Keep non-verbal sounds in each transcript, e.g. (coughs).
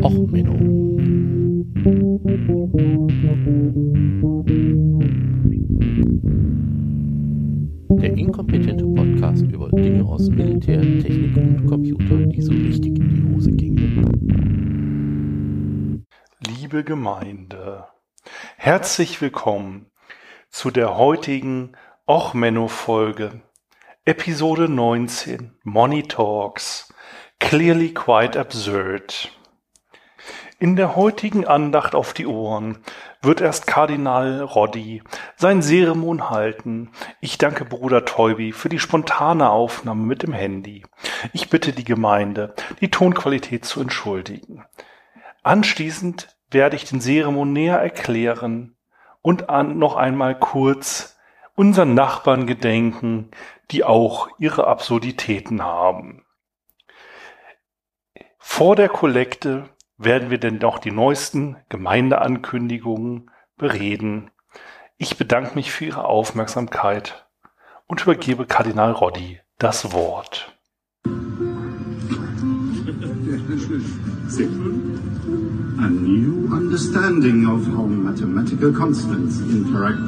Och, Menno. Der inkompetente Podcast über Dinge aus Militär, Technik und Computer, die so richtig in die Hose gingen. Liebe Gemeinde, herzlich willkommen zu der heutigen Och Menno Folge, Episode 19, Money Talks, Clearly Quite Absurd. In der heutigen Andacht auf die Ohren wird erst Kardinal Roddy sein Seremon halten. Ich danke Bruder Teubi für die spontane Aufnahme mit dem Handy. Ich bitte die Gemeinde, die Tonqualität zu entschuldigen. Anschließend werde ich den Seremon näher erklären und an noch einmal kurz unseren Nachbarn gedenken, die auch ihre Absurditäten haben. Vor der Kollekte werden wir denn noch die neuesten Gemeindeankündigungen bereden. Ich bedanke mich für Ihre Aufmerksamkeit und übergebe Kardinal Roddy das Wort. A new understanding of how mathematical constants interact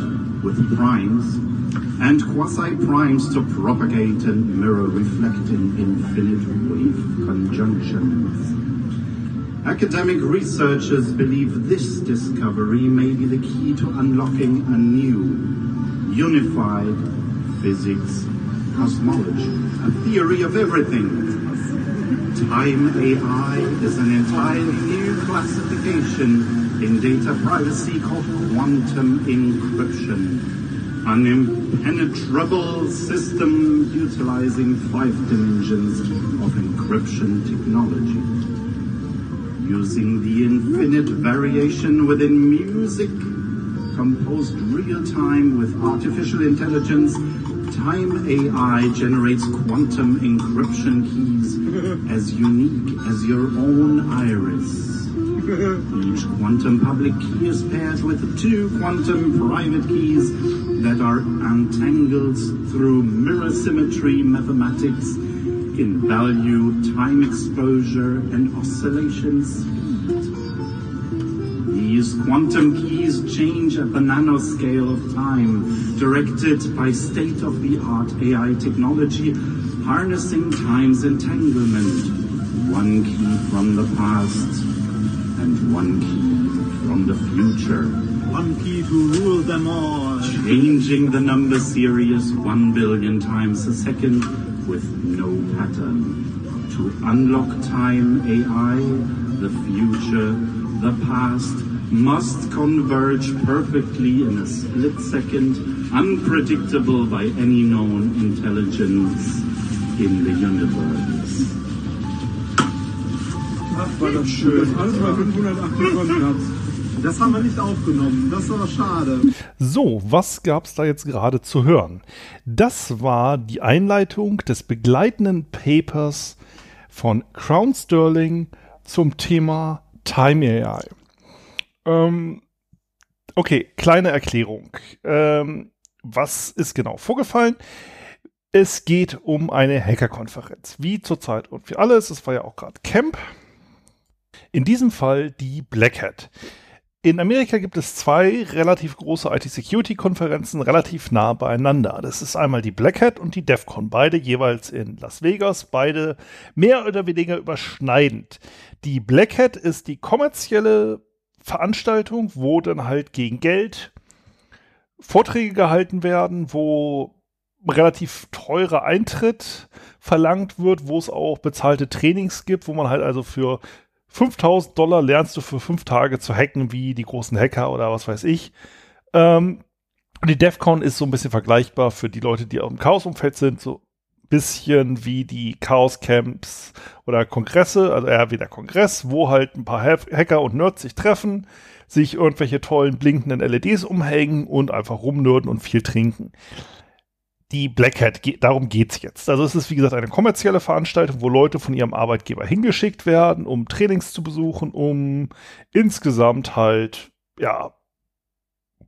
with primes and quasi-primes to propagate and mirror reflect in infinite wave conjunctions. Academic researchers believe this discovery may be the key to unlocking a new, unified physics cosmology, a theory of everything. Time AI is an entirely new classification in data privacy called quantum encryption, an impenetrable system utilizing five dimensions of encryption technology using the infinite variation within music, composed real time with artificial intelligence, Time AI generates quantum encryption keys as unique as your own iris. Each quantum public key is paired with two quantum private keys that are untangled through mirror symmetry mathematics in value, time exposure, and oscillation speed. These quantum keys change at the nanoscale of time, directed by state-of-the-art AI technology, harnessing time's entanglement. One key from the past and one key from the future. One key to rule them all. Changing the number series one billion times a second with no pattern. To unlock time AI, the future, the past, must converge perfectly in a split second, unpredictable by any known intelligence in the universe. Ach, war das schön. Alles bei 528 Hertz. Das haben wir nicht aufgenommen. Das war schade. So, was gab's da jetzt gerade zu hören? Das war die Einleitung des begleitenden Papers von Crown Sterling zum Thema Time AI. Ähm, okay, kleine Erklärung. Ähm, was ist genau vorgefallen? Es geht um eine Hackerkonferenz, wie zurzeit und für alles. Es war ja auch gerade Camp. In diesem Fall die Black Hat. In Amerika gibt es zwei relativ große IT-Security-Konferenzen relativ nah beieinander. Das ist einmal die Black Hat und die DEFCON, beide jeweils in Las Vegas, beide mehr oder weniger überschneidend. Die Black Hat ist die kommerzielle Veranstaltung, wo dann halt gegen Geld Vorträge gehalten werden, wo relativ teurer Eintritt verlangt wird, wo es auch bezahlte Trainings gibt, wo man halt also für 5000 Dollar lernst du für fünf Tage zu hacken, wie die großen Hacker oder was weiß ich. Ähm, die DEFCON ist so ein bisschen vergleichbar für die Leute, die dem Chaos-Umfeld sind, so ein bisschen wie die Chaos-Camps oder Kongresse, also eher wie der Kongress, wo halt ein paar Hacker und Nerds sich treffen, sich irgendwelche tollen blinkenden LEDs umhängen und einfach rumnörden und viel trinken die Black Hat, darum geht's jetzt. Also es ist wie gesagt eine kommerzielle Veranstaltung, wo Leute von ihrem Arbeitgeber hingeschickt werden, um Trainings zu besuchen, um insgesamt halt, ja,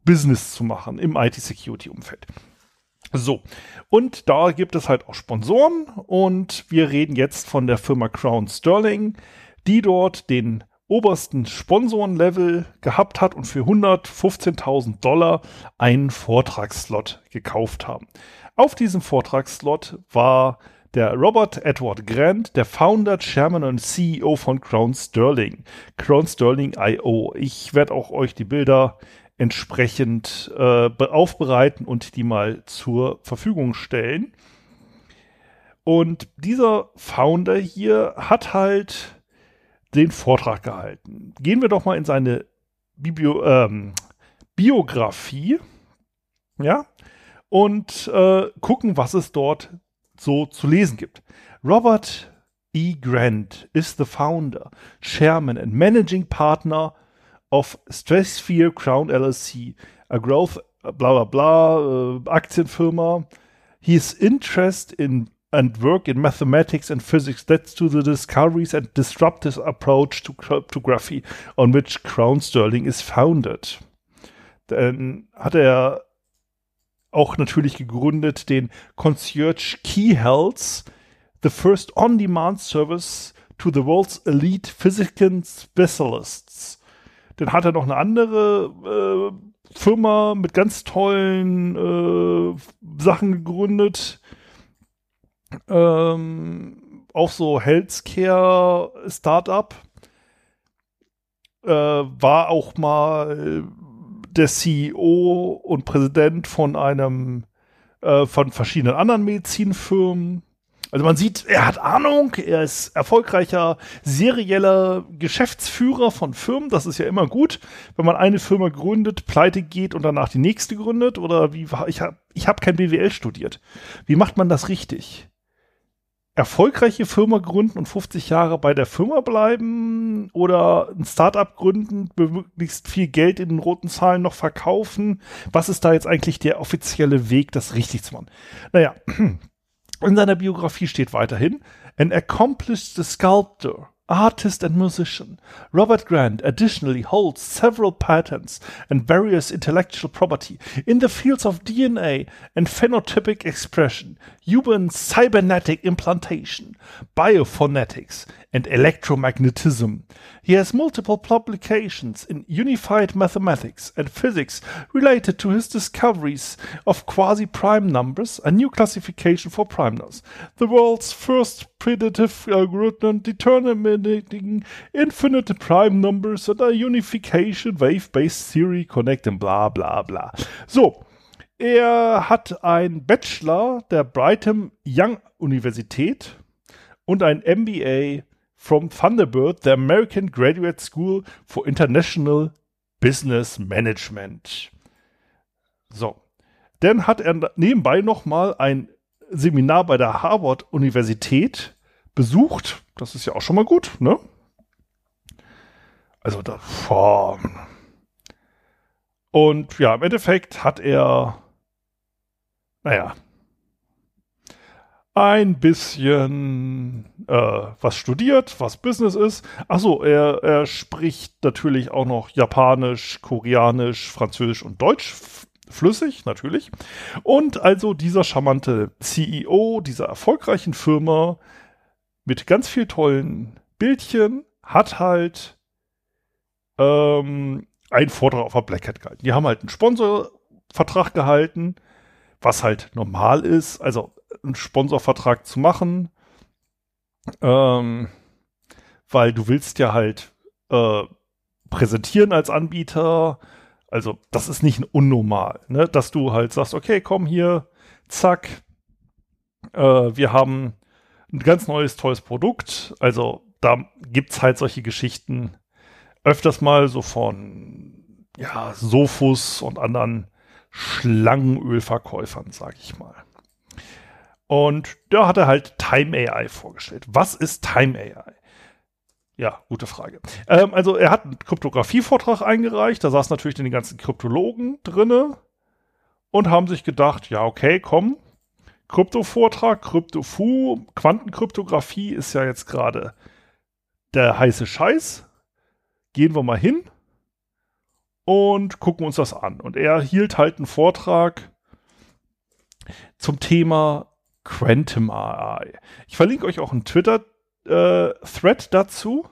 Business zu machen im IT-Security-Umfeld. So, und da gibt es halt auch Sponsoren und wir reden jetzt von der Firma Crown Sterling, die dort den obersten Sponsorenlevel gehabt hat und für 115.000 Dollar einen Vortragsslot gekauft haben. Auf diesem Vortragsslot war der Robert Edward Grant, der Founder, Chairman und CEO von Crown Sterling. Crown Sterling IO. Ich werde auch euch die Bilder entsprechend äh, aufbereiten und die mal zur Verfügung stellen. Und dieser Founder hier hat halt den Vortrag gehalten. Gehen wir doch mal in seine Bibio ähm, Biografie, ja, und äh, gucken, was es dort so zu lesen gibt. Robert E. Grant is the founder, chairman and managing partner of Stratosphere Crown LLC, a growth bla bla bla uh, Aktienfirma. His interest in and work in mathematics and physics led to the discoveries and disruptive approach to cryptography on which Crown Sterling is founded. Dann hat er auch natürlich gegründet den Concierge Key Health, the first on-demand service to the world's elite physical specialists. Dann hat er noch eine andere äh, Firma mit ganz tollen äh, Sachen gegründet. Ähm, auch so Healthcare Startup. Äh, war auch mal der CEO und Präsident von einem, äh, von verschiedenen anderen Medizinfirmen. Also man sieht, er hat Ahnung, er ist erfolgreicher serieller Geschäftsführer von Firmen. Das ist ja immer gut, wenn man eine Firma gründet, pleite geht und danach die nächste gründet. Oder wie ich habe ich hab kein BWL studiert. Wie macht man das richtig? Erfolgreiche Firma gründen und 50 Jahre bei der Firma bleiben oder ein Startup gründen, möglichst viel Geld in den roten Zahlen noch verkaufen? Was ist da jetzt eigentlich der offizielle Weg, das richtig zu machen? Naja, (clears throat) in seiner Biografie steht weiterhin, an accomplished sculptor artist and musician. Robert Grant additionally holds several patents and various intellectual property in the fields of DNA and phenotypic expression, human cybernetic implantation, biophonetics, and electromagnetism. He has multiple publications in unified mathematics and physics related to his discoveries of quasi-prime numbers, a new classification for prime numbers, the world's first predictive algorithm determining infinite prime numbers and a unification wave-based theory connecting bla bla bla. So, er hat ein Bachelor der Brigham Young Universität und ein MBA from Thunderbird, the American Graduate School for International Business Management. So. Dann hat er nebenbei nochmal ein Seminar bei der Harvard-Universität besucht. Das ist ja auch schon mal gut, ne? Also da, boah. Und ja, im Endeffekt hat er, naja, ein bisschen äh, was studiert, was Business ist. Achso, er, er spricht natürlich auch noch Japanisch, Koreanisch, Französisch und Deutsch flüssig, natürlich. Und also dieser charmante CEO dieser erfolgreichen Firma mit ganz viel tollen Bildchen hat halt ähm, einen Vortrag auf der Black Hat gehalten. Die haben halt einen Sponsorvertrag gehalten, was halt normal ist. Also einen Sponsorvertrag zu machen, ähm, weil du willst ja halt äh, präsentieren als Anbieter. Also das ist nicht unnormal, ne? dass du halt sagst, okay, komm hier, zack, äh, wir haben ein ganz neues, tolles Produkt. Also da gibt es halt solche Geschichten öfters mal so von ja, Sofus und anderen Schlangenölverkäufern, sag ich mal. Und da hat er halt Time AI vorgestellt. Was ist Time AI? Ja, gute Frage. Ähm, also er hat einen Kryptographie-Vortrag eingereicht, da saßen natürlich die ganzen Kryptologen drinne und haben sich gedacht, ja, okay, komm, Krypto-Vortrag, Krypto-Fu, Quantenkryptographie ist ja jetzt gerade der heiße Scheiß. Gehen wir mal hin und gucken uns das an. Und er hielt halt einen Vortrag zum Thema Quantum AI. Ich verlinke euch auch einen Twitter-Thread äh, dazu.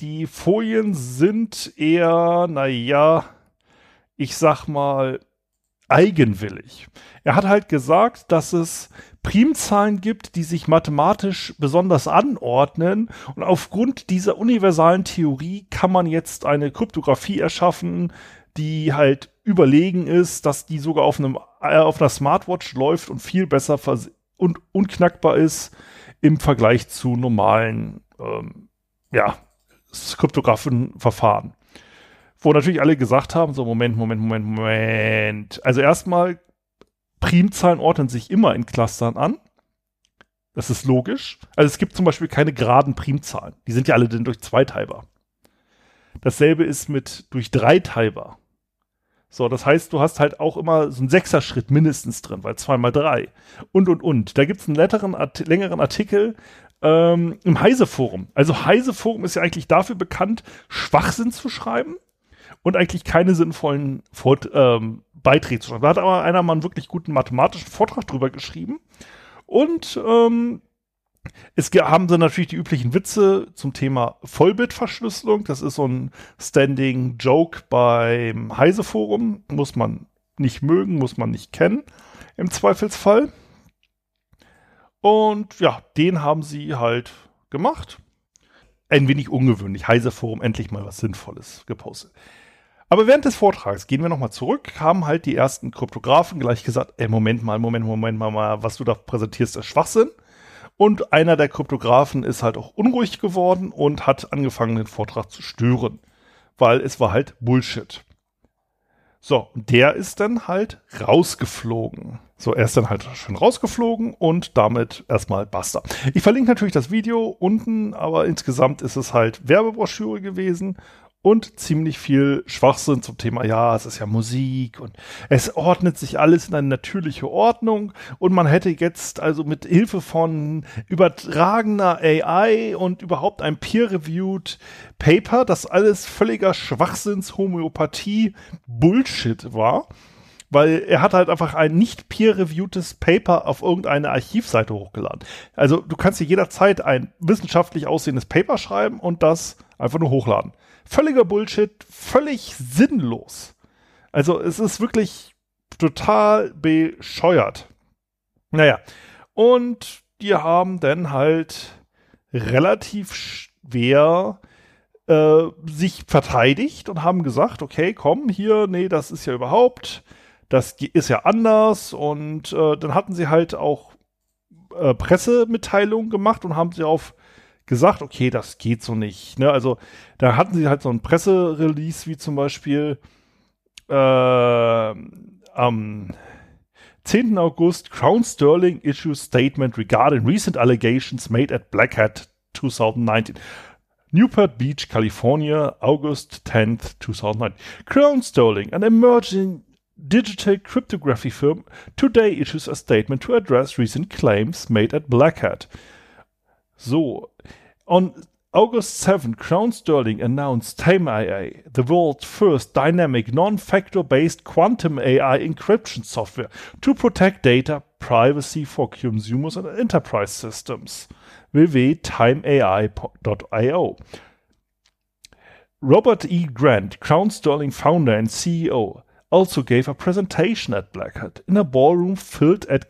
die Folien sind eher, naja, ich sag mal, eigenwillig. Er hat halt gesagt, dass es Primzahlen gibt, die sich mathematisch besonders anordnen. Und aufgrund dieser universalen Theorie kann man jetzt eine Kryptographie erschaffen, die halt überlegen ist, dass die sogar auf einem äh, auf einer Smartwatch läuft und viel besser und unknackbar ist im Vergleich zu normalen ähm, ja, kryptografischen Verfahren. Wo natürlich alle gesagt haben, so Moment, Moment, Moment, Moment. Also erstmal, Primzahlen ordnen sich immer in Clustern an. Das ist logisch. Also es gibt zum Beispiel keine geraden Primzahlen. Die sind ja alle denn durch zweiteilbar. Dasselbe ist mit durch dreiteilbar. So, das heißt, du hast halt auch immer so einen Sechser-Schritt mindestens drin, weil zwei mal drei. Und, und, und. Da gibt es einen längeren, Art längeren Artikel ähm, im Heise-Forum. Also Heise-Forum ist ja eigentlich dafür bekannt, Schwachsinn zu schreiben und eigentlich keine sinnvollen Fort ähm, Beiträge zu schreiben. Da hat aber einer mal einen wirklich guten mathematischen Vortrag drüber geschrieben. Und ähm, es haben sie natürlich die üblichen Witze zum Thema Vollbitverschlüsselung. Das ist so ein Standing Joke beim Heise-Forum. Muss man nicht mögen, muss man nicht kennen, im Zweifelsfall. Und ja, den haben sie halt gemacht. Ein wenig ungewöhnlich. Heise-Forum endlich mal was Sinnvolles gepostet. Aber während des Vortrags gehen wir nochmal zurück, haben halt die ersten Kryptografen gleich gesagt, ey, Moment mal, Moment, Moment mal, was du da präsentierst, ist Schwachsinn. Und einer der Kryptografen ist halt auch unruhig geworden und hat angefangen, den Vortrag zu stören, weil es war halt Bullshit. So, der ist dann halt rausgeflogen. So, er ist dann halt schön rausgeflogen und damit erstmal basta. Ich verlinke natürlich das Video unten, aber insgesamt ist es halt Werbebroschüre gewesen und ziemlich viel Schwachsinn zum Thema, ja, es ist ja Musik und es ordnet sich alles in eine natürliche Ordnung und man hätte jetzt also mit Hilfe von übertragener AI und überhaupt einem peer-reviewed Paper, das alles völliger Schwachsinns-Homöopathie Bullshit war, weil er hat halt einfach ein nicht peer-reviewtes Paper auf irgendeine Archivseite hochgeladen. Also du kannst dir jederzeit ein wissenschaftlich aussehendes Paper schreiben und das einfach nur hochladen. Völliger Bullshit, völlig sinnlos. Also es ist wirklich total bescheuert. Naja, und die haben dann halt relativ schwer äh, sich verteidigt und haben gesagt, okay, komm hier, nee, das ist ja überhaupt, das ist ja anders. Und äh, dann hatten sie halt auch äh, Pressemitteilungen gemacht und haben sie auf gesagt, okay, das geht so nicht. Ne? Also da hatten sie halt so ein Presserelease, wie zum Beispiel äh, am 10. August Crown Sterling issues statement regarding recent allegations made at Black Hat 2019. Newport Beach, California, August 10th, 2009. Crown Sterling, an emerging digital cryptography firm, today issues a statement to address recent claims made at Black Hat. So, on August 7, Crown Sterling announced Tame AI, the world's first dynamic non-factor based quantum AI encryption software to protect data privacy for consumers and enterprise systems. www.timeai.io. Robert E. Grant, Crown Sterling founder and CEO, also gave a presentation at Black Hat in a ballroom filled at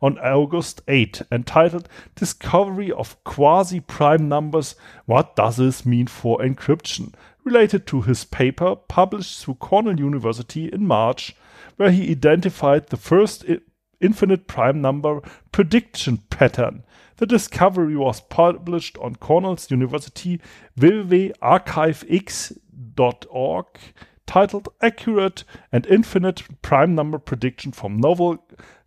on August 8, entitled Discovery of Quasi Prime Numbers What Does This Mean for Encryption? related to his paper published through Cornell University in March, where he identified the first infinite prime number prediction pattern. The discovery was published on Cornell's University www.archivex.org titled Accurate and Infinite Prime Number Prediction from Novel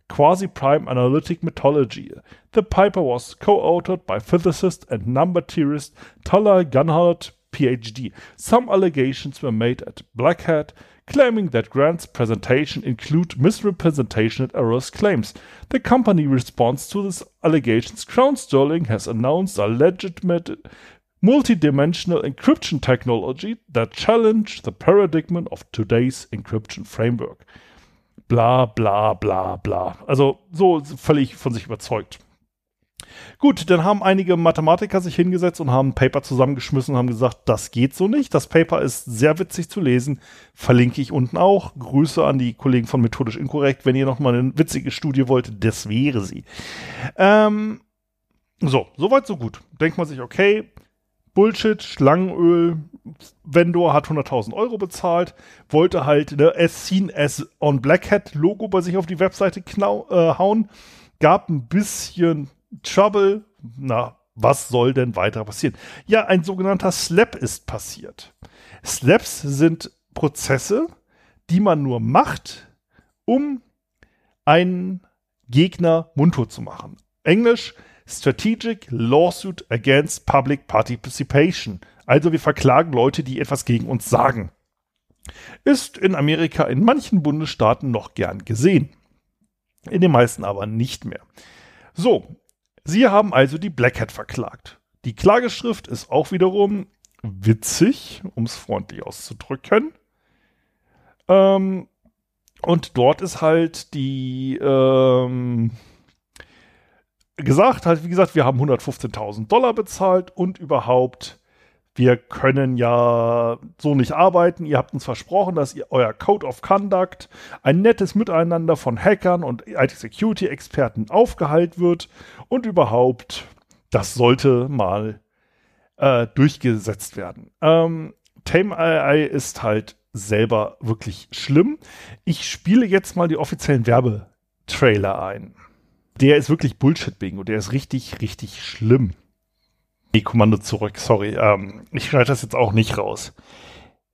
quasi-prime analytic methodology. The paper was co-authored by physicist and number theorist Tala Gunhart, PhD. Some allegations were made at Black Hat, claiming that Grant's presentation include misrepresentation and errors claims. The company responds to these allegations. Crown Sterling has announced a legitimate multi-dimensional encryption technology that challenge the paradigm of today's encryption framework. Bla bla bla bla. Also so völlig von sich überzeugt. Gut, dann haben einige Mathematiker sich hingesetzt und haben ein Paper zusammengeschmissen und haben gesagt, das geht so nicht. Das Paper ist sehr witzig zu lesen. Verlinke ich unten auch. Grüße an die Kollegen von Methodisch Inkorrekt. Wenn ihr noch mal eine witzige Studie wollt, das wäre sie. Ähm, so, soweit, so gut. Denkt man sich, okay, Bullshit, Schlangenöl, Vendor hat 100.000 Euro bezahlt, wollte halt eine as seen as on Black Hat Logo bei sich auf die Webseite knau, äh, hauen, gab ein bisschen Trouble. Na, was soll denn weiter passieren? Ja, ein sogenannter Slap ist passiert. Slaps sind Prozesse, die man nur macht, um einen Gegner mundtot zu machen. Englisch Strategic Lawsuit Against Public Participation. Also wir verklagen Leute, die etwas gegen uns sagen. Ist in Amerika in manchen Bundesstaaten noch gern gesehen. In den meisten aber nicht mehr. So, Sie haben also die Black Hat verklagt. Die Klageschrift ist auch wiederum witzig, um es freundlich auszudrücken. Ähm, und dort ist halt die ähm, gesagt, halt, wie gesagt, wir haben 115.000 Dollar bezahlt und überhaupt, wir können ja so nicht arbeiten. Ihr habt uns versprochen, dass ihr euer Code of Conduct, ein nettes Miteinander von Hackern und IT-Security-Experten aufgehalten wird und überhaupt, das sollte mal äh, durchgesetzt werden. Ähm, Tame AI ist halt selber wirklich schlimm. Ich spiele jetzt mal die offiziellen Werbetrailer ein der ist wirklich Bullshit-Bingo. Der ist richtig, richtig schlimm. Nee, Kommando zurück, sorry. Ähm, ich schneide das jetzt auch nicht raus.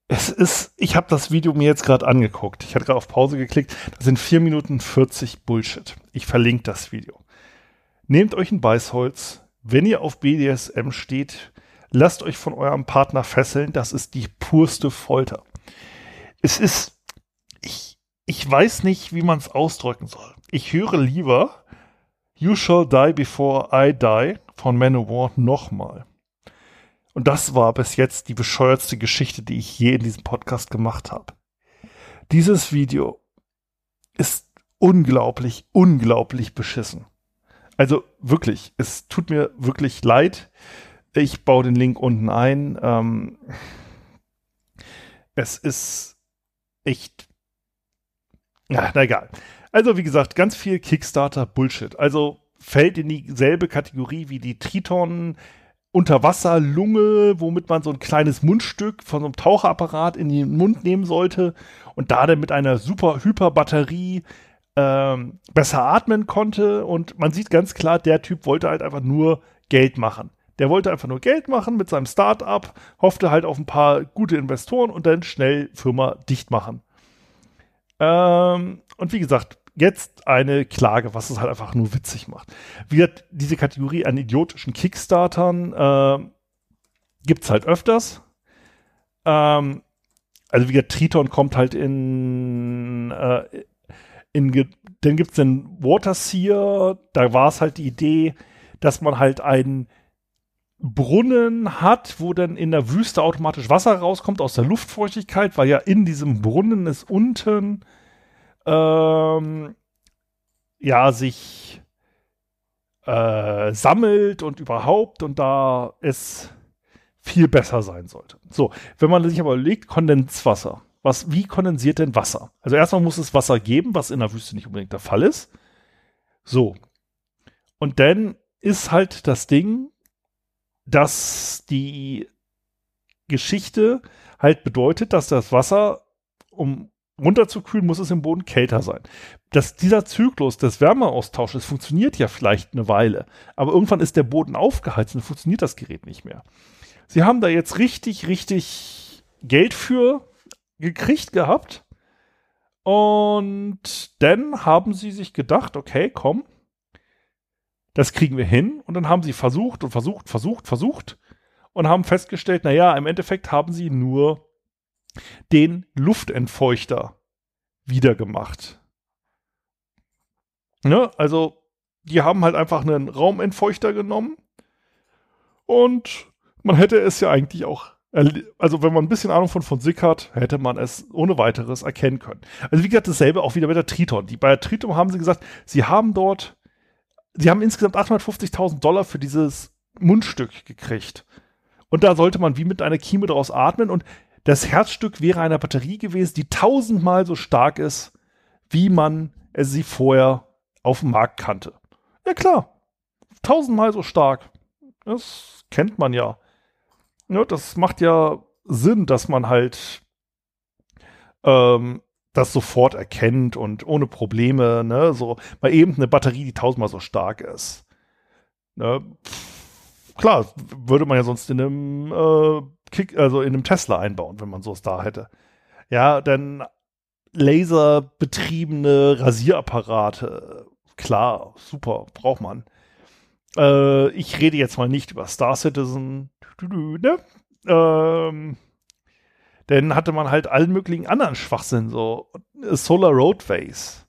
Es ist, ich habe das Video mir jetzt gerade angeguckt. Ich hatte gerade auf Pause geklickt. Das sind 4 Minuten 40 Bullshit. Ich verlinke das Video. Nehmt euch ein Beißholz. Wenn ihr auf BDSM steht, lasst euch von eurem Partner fesseln. Das ist die purste Folter. Es ist, ich, ich weiß nicht, wie man es ausdrücken soll. Ich höre lieber You Shall Die Before I Die von Manowar nochmal. Und das war bis jetzt die bescheuertste Geschichte, die ich je in diesem Podcast gemacht habe. Dieses Video ist unglaublich, unglaublich beschissen. Also wirklich, es tut mir wirklich leid. Ich baue den Link unten ein. Ähm, es ist echt. Ja, na egal. Also, wie gesagt, ganz viel Kickstarter-Bullshit. Also fällt in dieselbe Kategorie wie die Triton Unterwasserlunge, womit man so ein kleines Mundstück von so einem Taucherapparat in den Mund nehmen sollte und da dann mit einer super Hyperbatterie ähm, besser atmen konnte. Und man sieht ganz klar, der Typ wollte halt einfach nur Geld machen. Der wollte einfach nur Geld machen mit seinem Start-up, hoffte halt auf ein paar gute Investoren und dann schnell Firma dicht machen. Ähm, und wie gesagt, jetzt eine Klage, was es halt einfach nur witzig macht. Wie hat diese Kategorie an idiotischen Kickstartern äh, gibt es halt öfters. Ähm, also wie gesagt, Triton kommt halt in, äh, in dann gibt es den Waterseer, da war es halt die Idee, dass man halt einen Brunnen hat, wo dann in der Wüste automatisch Wasser rauskommt aus der Luftfeuchtigkeit, weil ja in diesem Brunnen ist unten ähm, ja, sich äh, sammelt und überhaupt und da es viel besser sein sollte. So, wenn man sich aber überlegt, Kondenswasser. Was, wie kondensiert denn Wasser? Also erstmal muss es Wasser geben, was in der Wüste nicht unbedingt der Fall ist. So. Und dann ist halt das Ding, dass die Geschichte halt bedeutet, dass das Wasser, um runterzukühlen, muss es im Boden kälter sein. Dass dieser Zyklus des Wärmeaustausches funktioniert ja vielleicht eine Weile, aber irgendwann ist der Boden aufgeheizt und funktioniert das Gerät nicht mehr. Sie haben da jetzt richtig, richtig Geld für gekriegt gehabt. Und dann haben sie sich gedacht, okay, komm, das kriegen wir hin. Und dann haben sie versucht und versucht, versucht, versucht und haben festgestellt, naja, im Endeffekt haben sie nur den Luftentfeuchter wiedergemacht. Ne? Also, die haben halt einfach einen Raumentfeuchter genommen und man hätte es ja eigentlich auch, also wenn man ein bisschen Ahnung von Physik hat, hätte man es ohne weiteres erkennen können. Also wie gesagt, dasselbe auch wieder bei der Triton. Die, bei der Triton haben sie gesagt, sie haben dort sie haben insgesamt 850.000 Dollar für dieses Mundstück gekriegt. Und da sollte man wie mit einer Kieme draus atmen und das Herzstück wäre eine Batterie gewesen, die tausendmal so stark ist, wie man sie vorher auf dem Markt kannte. Ja klar, tausendmal so stark. Das kennt man ja. ja das macht ja Sinn, dass man halt ähm, das sofort erkennt und ohne Probleme, ne, so bei eben eine Batterie, die tausendmal so stark ist. Ne, klar, würde man ja sonst in einem äh, Kick, also in einem Tesla einbauen, wenn man sowas da hätte. Ja, denn laserbetriebene Rasierapparate, klar, super, braucht man. Äh, ich rede jetzt mal nicht über Star Citizen, ne? Ähm, denn hatte man halt allen möglichen anderen Schwachsinn, so Solar Roadways.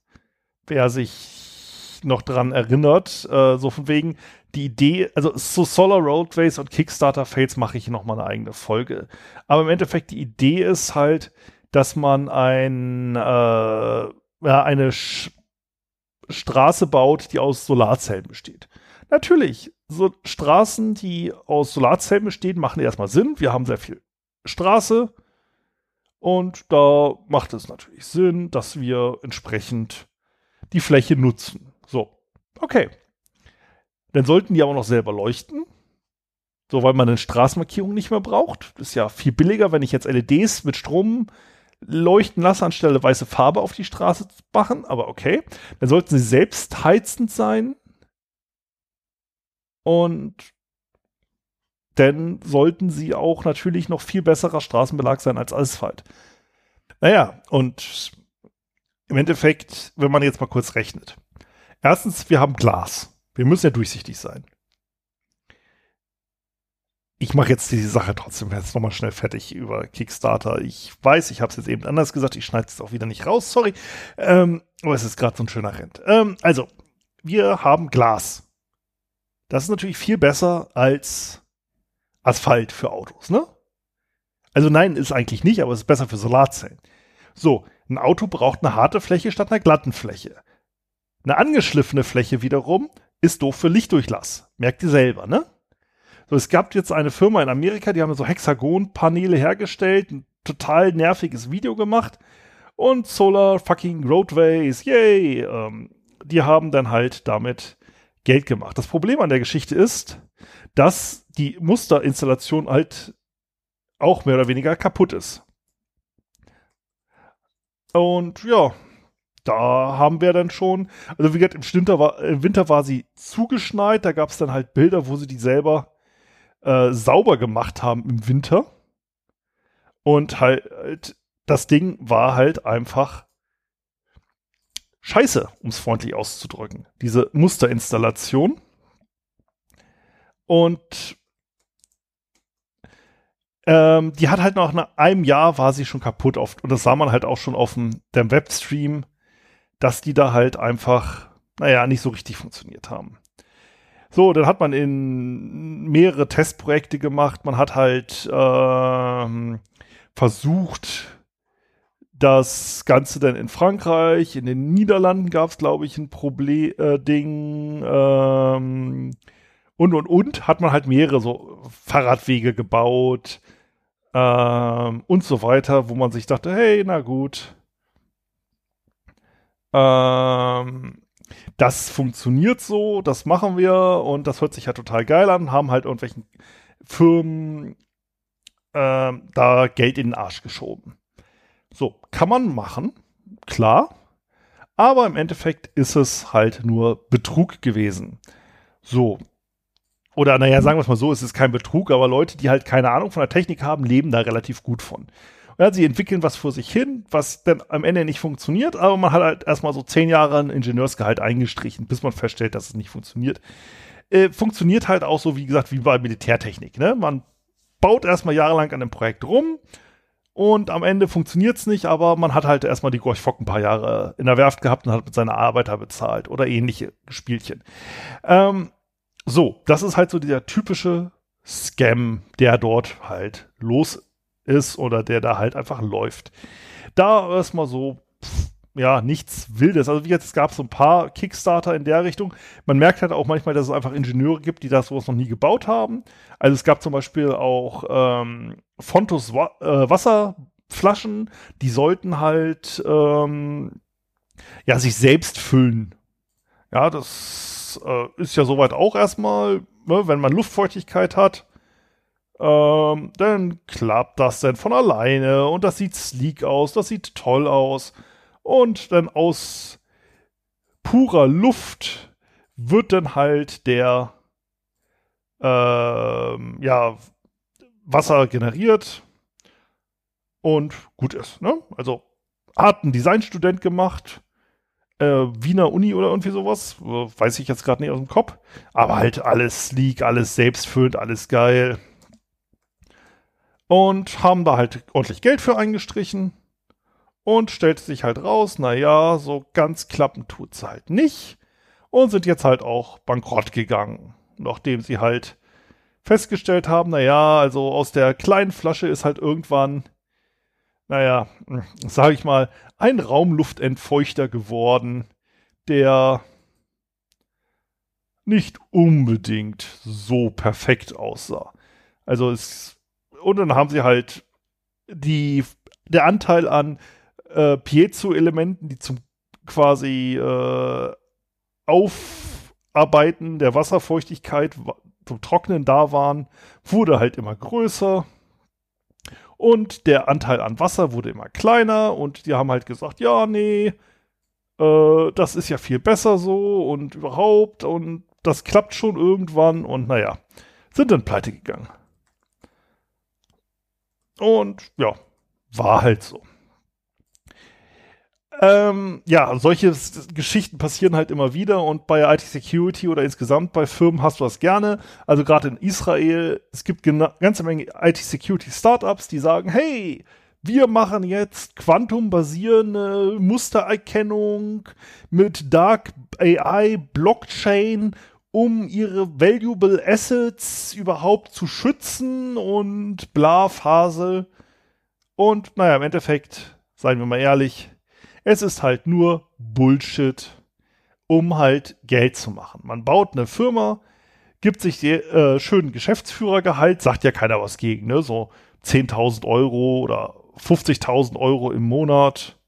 Wer sich noch dran erinnert, äh, so von wegen die Idee, also so Solar Roadways und Kickstarter Fails mache ich noch mal eine eigene Folge. Aber im Endeffekt die Idee ist halt, dass man ein, äh, ja, eine Sch Straße baut, die aus Solarzellen besteht. Natürlich, so Straßen, die aus Solarzellen bestehen, machen erstmal Sinn. Wir haben sehr viel Straße, und da macht es natürlich Sinn, dass wir entsprechend die Fläche nutzen. So, okay. Dann sollten die aber noch selber leuchten. So, weil man eine Straßenmarkierung nicht mehr braucht. Das ist ja viel billiger, wenn ich jetzt LEDs mit Strom leuchten lasse, anstelle weiße Farbe auf die Straße zu machen. Aber okay. Dann sollten sie selbst heizend sein. Und denn sollten sie auch natürlich noch viel besserer Straßenbelag sein als Asphalt. Naja, und im Endeffekt, wenn man jetzt mal kurz rechnet. Erstens, wir haben Glas. Wir müssen ja durchsichtig sein. Ich mache jetzt diese Sache trotzdem jetzt nochmal schnell fertig über Kickstarter. Ich weiß, ich habe es jetzt eben anders gesagt. Ich schneide es auch wieder nicht raus. Sorry. Ähm, aber es ist gerade so ein schöner Rent. Ähm, also, wir haben Glas. Das ist natürlich viel besser als Asphalt für Autos, ne? Also nein, ist eigentlich nicht, aber es ist besser für Solarzellen. So, ein Auto braucht eine harte Fläche statt einer glatten Fläche. Eine angeschliffene Fläche wiederum ist doof für Lichtdurchlass. Merkt ihr selber, ne? So, es gab jetzt eine Firma in Amerika, die haben so Hexagonpaneele hergestellt, ein total nerviges Video gemacht und Solar fucking Roadways, yay! Ähm, die haben dann halt damit Geld gemacht. Das Problem an der Geschichte ist, dass die Musterinstallation halt auch mehr oder weniger kaputt ist. Und ja, da haben wir dann schon, also wie gesagt, im Winter war, im Winter war sie zugeschneit, da gab es dann halt Bilder, wo sie die selber äh, sauber gemacht haben im Winter. Und halt, das Ding war halt einfach scheiße, um es freundlich auszudrücken. Diese Musterinstallation. Und ähm, die hat halt nach einem Jahr war sie schon kaputt oft. Und das sah man halt auch schon auf dem Webstream, dass die da halt einfach, naja, nicht so richtig funktioniert haben. So, dann hat man in mehrere Testprojekte gemacht. Man hat halt ähm, versucht, das Ganze dann in Frankreich, in den Niederlanden gab es, glaube ich, ein Problem-Ding. Äh, ähm, und und und hat man halt mehrere so Fahrradwege gebaut ähm, und so weiter, wo man sich dachte, hey, na gut. Ähm, das funktioniert so, das machen wir und das hört sich ja total geil an, haben halt irgendwelchen Firmen ähm, da Geld in den Arsch geschoben. So, kann man machen, klar, aber im Endeffekt ist es halt nur Betrug gewesen. So, oder naja, sagen wir es mal so, es ist kein Betrug, aber Leute, die halt keine Ahnung von der Technik haben, leben da relativ gut von. Ja, sie entwickeln was vor sich hin, was dann am Ende nicht funktioniert, aber man hat halt erstmal so zehn Jahre ein Ingenieursgehalt eingestrichen, bis man feststellt, dass es nicht funktioniert. Äh, funktioniert halt auch so, wie gesagt, wie bei Militärtechnik. Ne? Man baut erstmal jahrelang an einem Projekt rum und am Ende funktioniert es nicht, aber man hat halt erstmal die Gorch Fock ein paar Jahre in der Werft gehabt und hat mit seiner Arbeiter bezahlt oder ähnliche Spielchen. Ähm, so, das ist halt so dieser typische Scam, der dort halt los ist oder der da halt einfach läuft. Da erstmal so, pff, ja, nichts Wildes. Also wie jetzt, es gab so ein paar Kickstarter in der Richtung. Man merkt halt auch manchmal, dass es einfach Ingenieure gibt, die das sowas noch nie gebaut haben. Also es gab zum Beispiel auch ähm, Fontos Wa äh, Wasserflaschen, die sollten halt ähm, ja sich selbst füllen. Ja, das äh, ist ja soweit auch erstmal, ne, wenn man Luftfeuchtigkeit hat, ähm, dann klappt das dann von alleine und das sieht sleek aus, das sieht toll aus und dann aus purer Luft wird dann halt der ähm, ja, Wasser generiert und gut ist. Ne? Also hat ein Designstudent gemacht, äh, Wiener Uni oder irgendwie sowas, weiß ich jetzt gerade nicht aus dem Kopf, aber halt alles sleek, alles selbstfüllend, alles geil. Und haben da halt ordentlich Geld für eingestrichen und stellt sich halt raus, naja, so ganz klappen tut es halt nicht und sind jetzt halt auch bankrott gegangen, nachdem sie halt festgestellt haben, naja, also aus der kleinen Flasche ist halt irgendwann, naja, sage ich mal, ein Raumluftentfeuchter geworden, der nicht unbedingt so perfekt aussah. Also es, und dann haben sie halt die, der Anteil an äh, Piezo-Elementen, die zum quasi äh, Aufarbeiten der Wasserfeuchtigkeit zum Trocknen da waren, wurde halt immer größer. Und der Anteil an Wasser wurde immer kleiner und die haben halt gesagt, ja, nee, äh, das ist ja viel besser so und überhaupt und das klappt schon irgendwann und naja, sind dann pleite gegangen. Und ja, war halt so. Ähm, ja, solche Geschichten passieren halt immer wieder und bei IT Security oder insgesamt bei Firmen hast du das gerne. Also gerade in Israel, es gibt ganze Menge IT Security Startups, die sagen, hey, wir machen jetzt quantumbasierende Mustererkennung mit Dark AI, Blockchain, um ihre valuable Assets überhaupt zu schützen und bla Phase. Und naja, im Endeffekt, seien wir mal ehrlich, es ist halt nur Bullshit, um halt Geld zu machen. Man baut eine Firma, gibt sich die, äh, schönen Geschäftsführergehalt, sagt ja keiner was gegen, ne? So 10.000 Euro oder 50.000 Euro im Monat.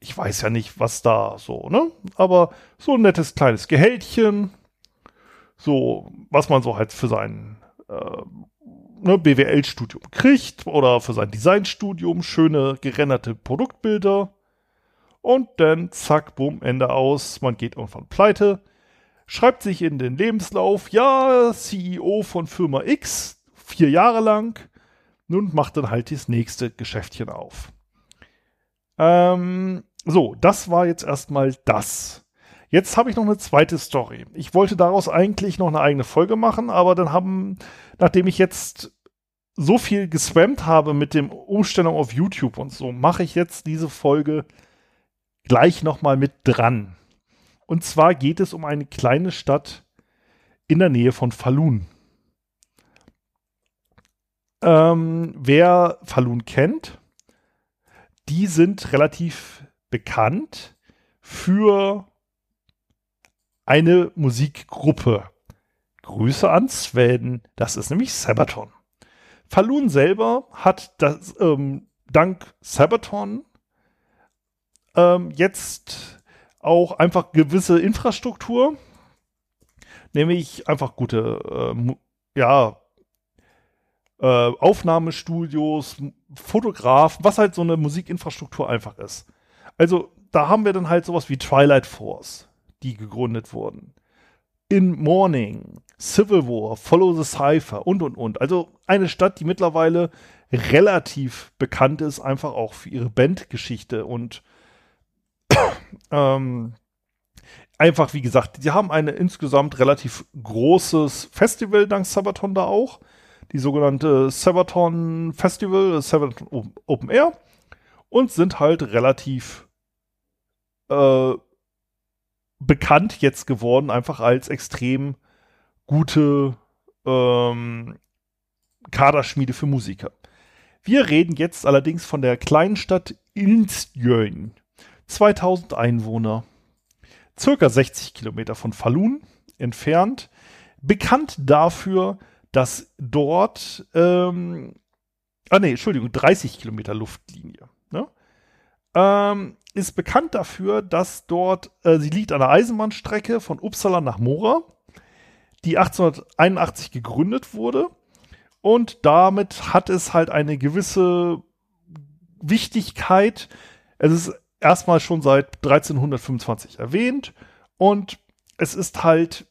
Ich weiß ja nicht, was da so, ne? Aber so ein nettes kleines Gehältchen. So, was man so halt für sein äh, ne, BWL-Studium kriegt oder für sein Designstudium. Schöne gerenderte Produktbilder. Und dann zack, bumm, Ende aus. Man geht irgendwann pleite. Schreibt sich in den Lebenslauf, ja, CEO von Firma X, vier Jahre lang. Nun macht dann halt das nächste Geschäftchen auf. Ähm, so, das war jetzt erstmal das. Jetzt habe ich noch eine zweite Story. Ich wollte daraus eigentlich noch eine eigene Folge machen, aber dann haben, nachdem ich jetzt so viel gespammt habe mit dem Umstellung auf YouTube und so, mache ich jetzt diese Folge gleich nochmal mit dran. Und zwar geht es um eine kleine Stadt in der Nähe von Falun. Ähm, wer Falun kennt, die sind relativ bekannt für eine Musikgruppe. Grüße an Sven, das ist nämlich Sabaton. Falun selber hat das, ähm, dank Sabaton ähm, jetzt auch einfach gewisse Infrastruktur, nämlich einfach gute, äh, ja, äh, Aufnahmestudios, Fotografen, was halt so eine Musikinfrastruktur einfach ist. Also da haben wir dann halt sowas wie Twilight Force, die gegründet wurden. In Morning, Civil War, Follow the Cypher und und und. Also eine Stadt, die mittlerweile relativ bekannt ist, einfach auch für ihre Bandgeschichte und (coughs) ähm, einfach, wie gesagt, die haben ein insgesamt relativ großes Festival dank Sabaton da auch. Die sogenannte Sabaton Festival, Sabaton Open Air. Und sind halt relativ äh, bekannt jetzt geworden, einfach als extrem gute ähm, Kaderschmiede für Musiker. Wir reden jetzt allerdings von der kleinen Stadt Ilsjön 2000 Einwohner, circa 60 Kilometer von Falun entfernt, bekannt dafür, dass dort, ähm, ah nee, Entschuldigung, 30 Kilometer Luftlinie, ne? Ähm, ist bekannt dafür, dass dort, äh, sie liegt an der Eisenbahnstrecke von Uppsala nach Mora, die 1881 gegründet wurde und damit hat es halt eine gewisse Wichtigkeit. Es ist erstmal schon seit 1325 erwähnt und es ist halt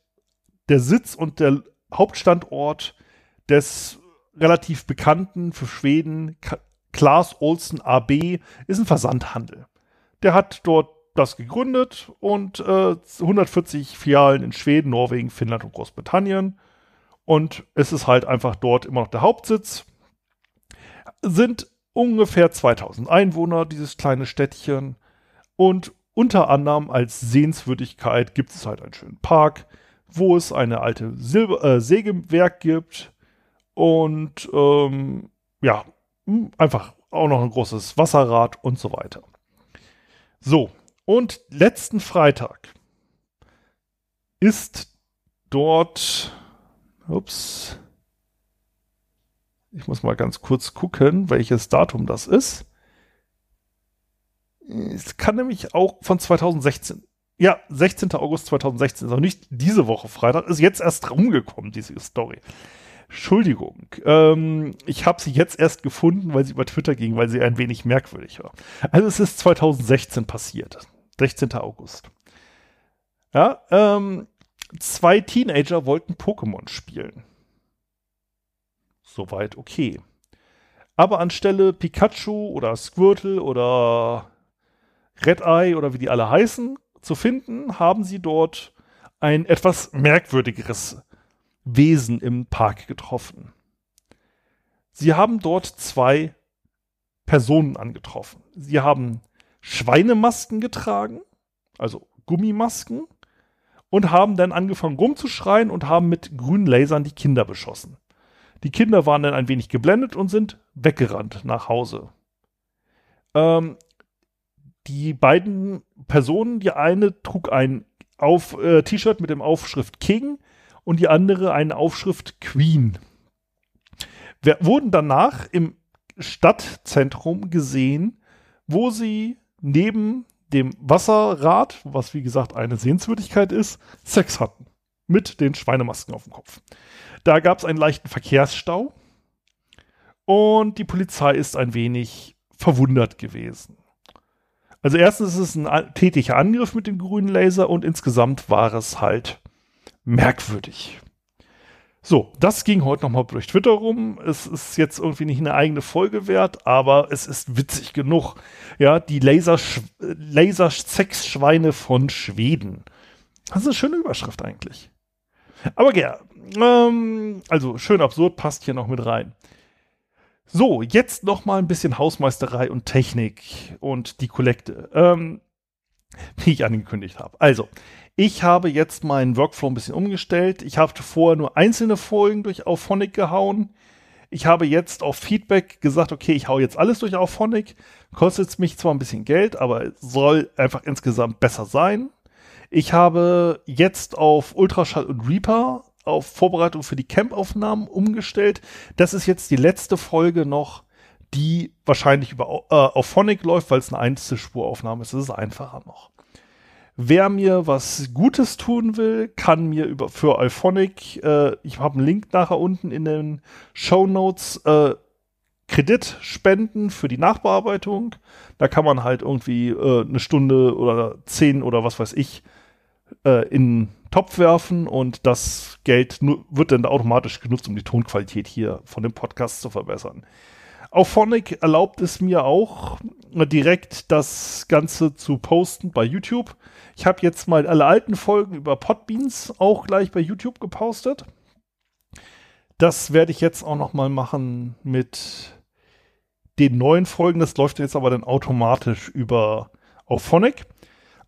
der Sitz und der Hauptstandort des relativ bekannten für Schweden Klaas Olsen AB ist ein Versandhandel. Der hat dort das gegründet und äh, 140 Filialen in Schweden, Norwegen, Finnland und Großbritannien. Und es ist halt einfach dort immer noch der Hauptsitz. Sind ungefähr 2000 Einwohner, dieses kleine Städtchen. Und unter anderem als Sehenswürdigkeit gibt es halt einen schönen Park, wo es eine alte Silber äh, Sägewerk gibt. Und ähm, ja, einfach auch noch ein großes Wasserrad und so weiter. So, und letzten Freitag ist dort, ups, ich muss mal ganz kurz gucken, welches Datum das ist. Es kann nämlich auch von 2016. Ja, 16. August 2016, also nicht diese Woche Freitag, ist jetzt erst rumgekommen, diese Story. Entschuldigung, ähm, ich habe sie jetzt erst gefunden, weil sie über Twitter ging, weil sie ein wenig merkwürdig war. Also es ist 2016 passiert, 16. August. Ja, ähm, zwei Teenager wollten Pokémon spielen. Soweit okay. Aber anstelle Pikachu oder Squirtle oder Red Eye oder wie die alle heißen zu finden, haben sie dort ein etwas merkwürdigeres Wesen im Park getroffen. Sie haben dort zwei Personen angetroffen. Sie haben Schweinemasken getragen, also Gummimasken, und haben dann angefangen rumzuschreien und haben mit grünen Lasern die Kinder beschossen. Die Kinder waren dann ein wenig geblendet und sind weggerannt nach Hause. Ähm, die beiden Personen, die eine trug ein äh, T-Shirt mit dem Aufschrift King, und die andere eine Aufschrift Queen. Wir wurden danach im Stadtzentrum gesehen, wo sie neben dem Wasserrad, was wie gesagt eine Sehenswürdigkeit ist, Sex hatten. Mit den Schweinemasken auf dem Kopf. Da gab es einen leichten Verkehrsstau und die Polizei ist ein wenig verwundert gewesen. Also erstens ist es ein tätiger Angriff mit dem grünen Laser und insgesamt war es halt merkwürdig. So, das ging heute nochmal durch Twitter rum. Es ist jetzt irgendwie nicht eine eigene Folge wert, aber es ist witzig genug. Ja, die Laser-Sex-Schweine von Schweden. Das ist eine schöne Überschrift eigentlich. Aber ja, ähm, also schön absurd passt hier noch mit rein. So, jetzt noch mal ein bisschen Hausmeisterei und Technik und die Kollekte, ähm, wie ich angekündigt habe. Also, ich habe jetzt meinen Workflow ein bisschen umgestellt. Ich habe vorher nur einzelne Folgen durch Auphonic gehauen. Ich habe jetzt auf Feedback gesagt, okay, ich hau jetzt alles durch Auphonic. Kostet mich zwar ein bisschen Geld, aber soll einfach insgesamt besser sein. Ich habe jetzt auf Ultraschall und Reaper auf Vorbereitung für die Camp-Aufnahmen umgestellt. Das ist jetzt die letzte Folge noch, die wahrscheinlich über äh, Auphonic läuft, weil es eine Einzelspuraufnahme ist. Das ist einfacher noch. Wer mir was Gutes tun will, kann mir über für Euphonic, äh, ich habe einen Link nachher unten in den Show Notes, äh, Kredit spenden für die Nachbearbeitung. Da kann man halt irgendwie äh, eine Stunde oder zehn oder was weiß ich äh, in den Topf werfen und das Geld wird dann automatisch genutzt, um die Tonqualität hier von dem Podcast zu verbessern. Auphonic erlaubt es mir auch, direkt das Ganze zu posten bei YouTube. Ich habe jetzt mal alle alten Folgen über Podbeans auch gleich bei YouTube gepostet. Das werde ich jetzt auch noch mal machen mit den neuen Folgen. Das läuft jetzt aber dann automatisch über Auphonic.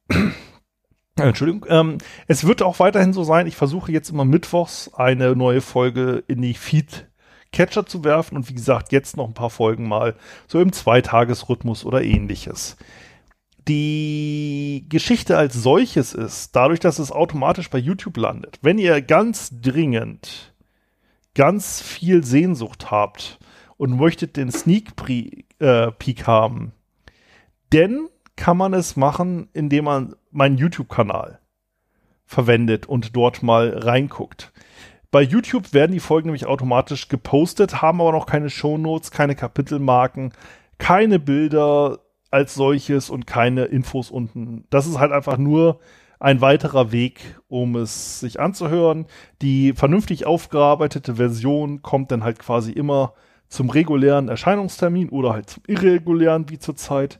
(clears throat) Entschuldigung. Ähm, es wird auch weiterhin so sein, ich versuche jetzt immer mittwochs eine neue Folge in die Feed Catcher zu werfen und wie gesagt, jetzt noch ein paar Folgen mal so im Zweitagesrhythmus oder ähnliches. Die Geschichte als solches ist, dadurch, dass es automatisch bei YouTube landet, wenn ihr ganz dringend ganz viel Sehnsucht habt und möchtet den Sneak äh, Peek haben, denn kann man es machen, indem man meinen YouTube-Kanal verwendet und dort mal reinguckt. Bei YouTube werden die Folgen nämlich automatisch gepostet, haben aber noch keine Shownotes, keine Kapitelmarken, keine Bilder als solches und keine Infos unten. Das ist halt einfach nur ein weiterer Weg, um es sich anzuhören. Die vernünftig aufgearbeitete Version kommt dann halt quasi immer zum regulären Erscheinungstermin oder halt zum irregulären wie zurzeit.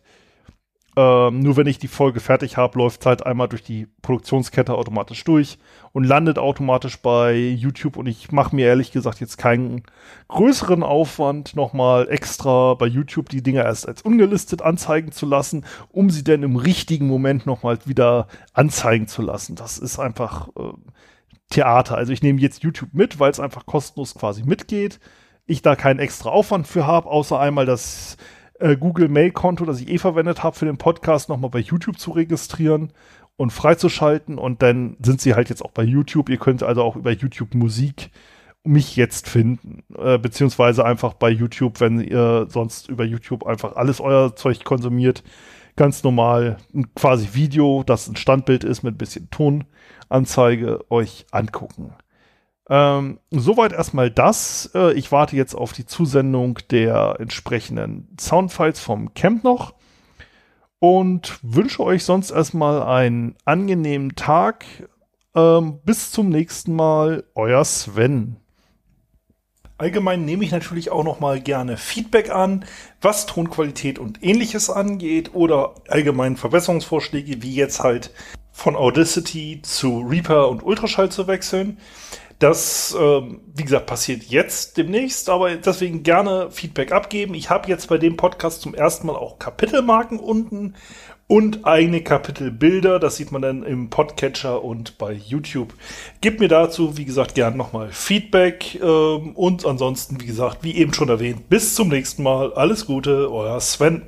Ähm, nur wenn ich die Folge fertig habe, läuft es halt einmal durch die Produktionskette automatisch durch und landet automatisch bei YouTube. Und ich mache mir ehrlich gesagt jetzt keinen größeren Aufwand, nochmal extra bei YouTube die Dinger erst als ungelistet anzeigen zu lassen, um sie dann im richtigen Moment nochmal wieder anzeigen zu lassen. Das ist einfach äh, Theater. Also ich nehme jetzt YouTube mit, weil es einfach kostenlos quasi mitgeht. Ich da keinen extra Aufwand für habe, außer einmal das äh, Google Mail-Konto, das ich eh verwendet habe für den Podcast, nochmal bei YouTube zu registrieren und freizuschalten. Und dann sind sie halt jetzt auch bei YouTube. Ihr könnt also auch über YouTube Musik mich jetzt finden. Äh, beziehungsweise einfach bei YouTube, wenn ihr sonst über YouTube einfach alles euer Zeug konsumiert. Ganz normal quasi Video, das ein Standbild ist mit ein bisschen Tonanzeige, euch angucken. Ähm, soweit erstmal das. Äh, ich warte jetzt auf die Zusendung der entsprechenden Soundfiles vom Camp noch und wünsche euch sonst erstmal einen angenehmen Tag. Ähm, bis zum nächsten Mal, euer Sven. Allgemein nehme ich natürlich auch noch mal gerne Feedback an, was Tonqualität und ähnliches angeht oder allgemein Verbesserungsvorschläge, wie jetzt halt von Audacity zu Reaper und Ultraschall zu wechseln. Das, ähm, wie gesagt, passiert jetzt demnächst, aber deswegen gerne Feedback abgeben. Ich habe jetzt bei dem Podcast zum ersten Mal auch Kapitelmarken unten und eigene Kapitelbilder. Das sieht man dann im Podcatcher und bei YouTube. Gebt mir dazu, wie gesagt, gerne nochmal Feedback ähm, und ansonsten, wie gesagt, wie eben schon erwähnt, bis zum nächsten Mal. Alles Gute, euer Sven.